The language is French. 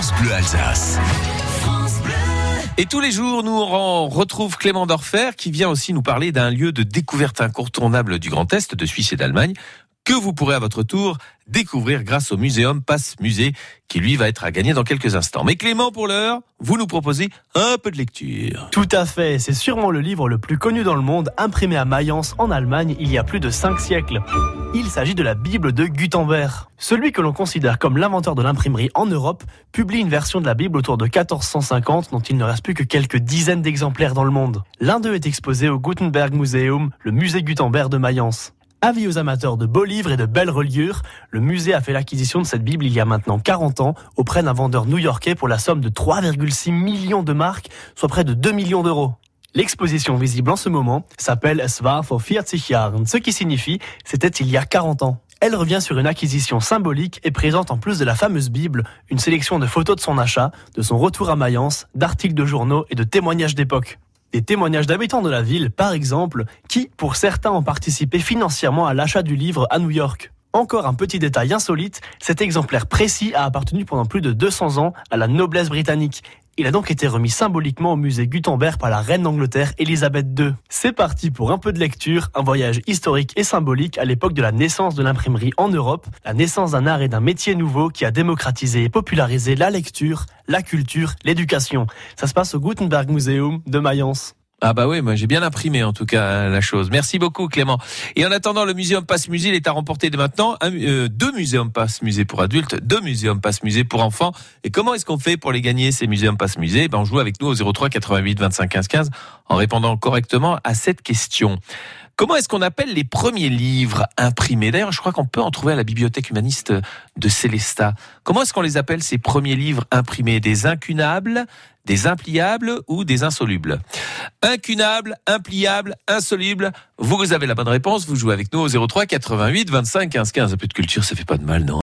France Bleu Alsace. Et tous les jours, nous on retrouve Clément Dorfer qui vient aussi nous parler d'un lieu de découverte incontournable du Grand Est, de Suisse et d'Allemagne, que vous pourrez à votre tour découvrir grâce au Muséum Passe Musée, qui lui va être à gagner dans quelques instants. Mais Clément, pour l'heure, vous nous proposez un peu de lecture. Tout à fait, c'est sûrement le livre le plus connu dans le monde, imprimé à Mayence en Allemagne il y a plus de 5 siècles. Il s'agit de la Bible de Gutenberg. Celui que l'on considère comme l'inventeur de l'imprimerie en Europe publie une version de la Bible autour de 1450 dont il ne reste plus que quelques dizaines d'exemplaires dans le monde. L'un d'eux est exposé au Gutenberg Museum, le musée Gutenberg de Mayence. Avis aux amateurs de beaux livres et de belles reliures, le musée a fait l'acquisition de cette Bible il y a maintenant 40 ans auprès d'un vendeur new-yorkais pour la somme de 3,6 millions de marques, soit près de 2 millions d'euros. L'exposition visible en ce moment s'appelle Es war vor 40 Jahren, ce qui signifie c'était il y a 40 ans. Elle revient sur une acquisition symbolique et présente en plus de la fameuse Bible une sélection de photos de son achat, de son retour à Mayence, d'articles de journaux et de témoignages d'époque. Des témoignages d'habitants de la ville, par exemple, qui, pour certains, ont participé financièrement à l'achat du livre à New York. Encore un petit détail insolite, cet exemplaire précis a appartenu pendant plus de 200 ans à la noblesse britannique. Il a donc été remis symboliquement au musée Gutenberg par la reine d'Angleterre Elisabeth II. C'est parti pour un peu de lecture, un voyage historique et symbolique à l'époque de la naissance de l'imprimerie en Europe, la naissance d'un art et d'un métier nouveau qui a démocratisé et popularisé la lecture, la culture, l'éducation. Ça se passe au Gutenberg Museum de Mayence. Ah bah oui, moi j'ai bien imprimé en tout cas la chose. Merci beaucoup Clément. Et en attendant, le Muséum Passe Musée il est à remporter de maintenant euh, deux Muséums Passe Musée pour adultes, deux Muséums Passe Musée pour enfants. Et comment est-ce qu'on fait pour les gagner ces Muséums Passe Musée ben, On joue avec nous au 03 88 25 15 15 en répondant correctement à cette question. Comment est-ce qu'on appelle les premiers livres imprimés? D'ailleurs, je crois qu'on peut en trouver à la bibliothèque humaniste de Célestat. Comment est-ce qu'on les appelle ces premiers livres imprimés? Des incunables, des impliables ou des insolubles Incunables, impliables, insolubles. Vous, vous avez la bonne réponse. Vous jouez avec nous au 03 88 25 15 15. Un peu de culture, ça fait pas de mal, non?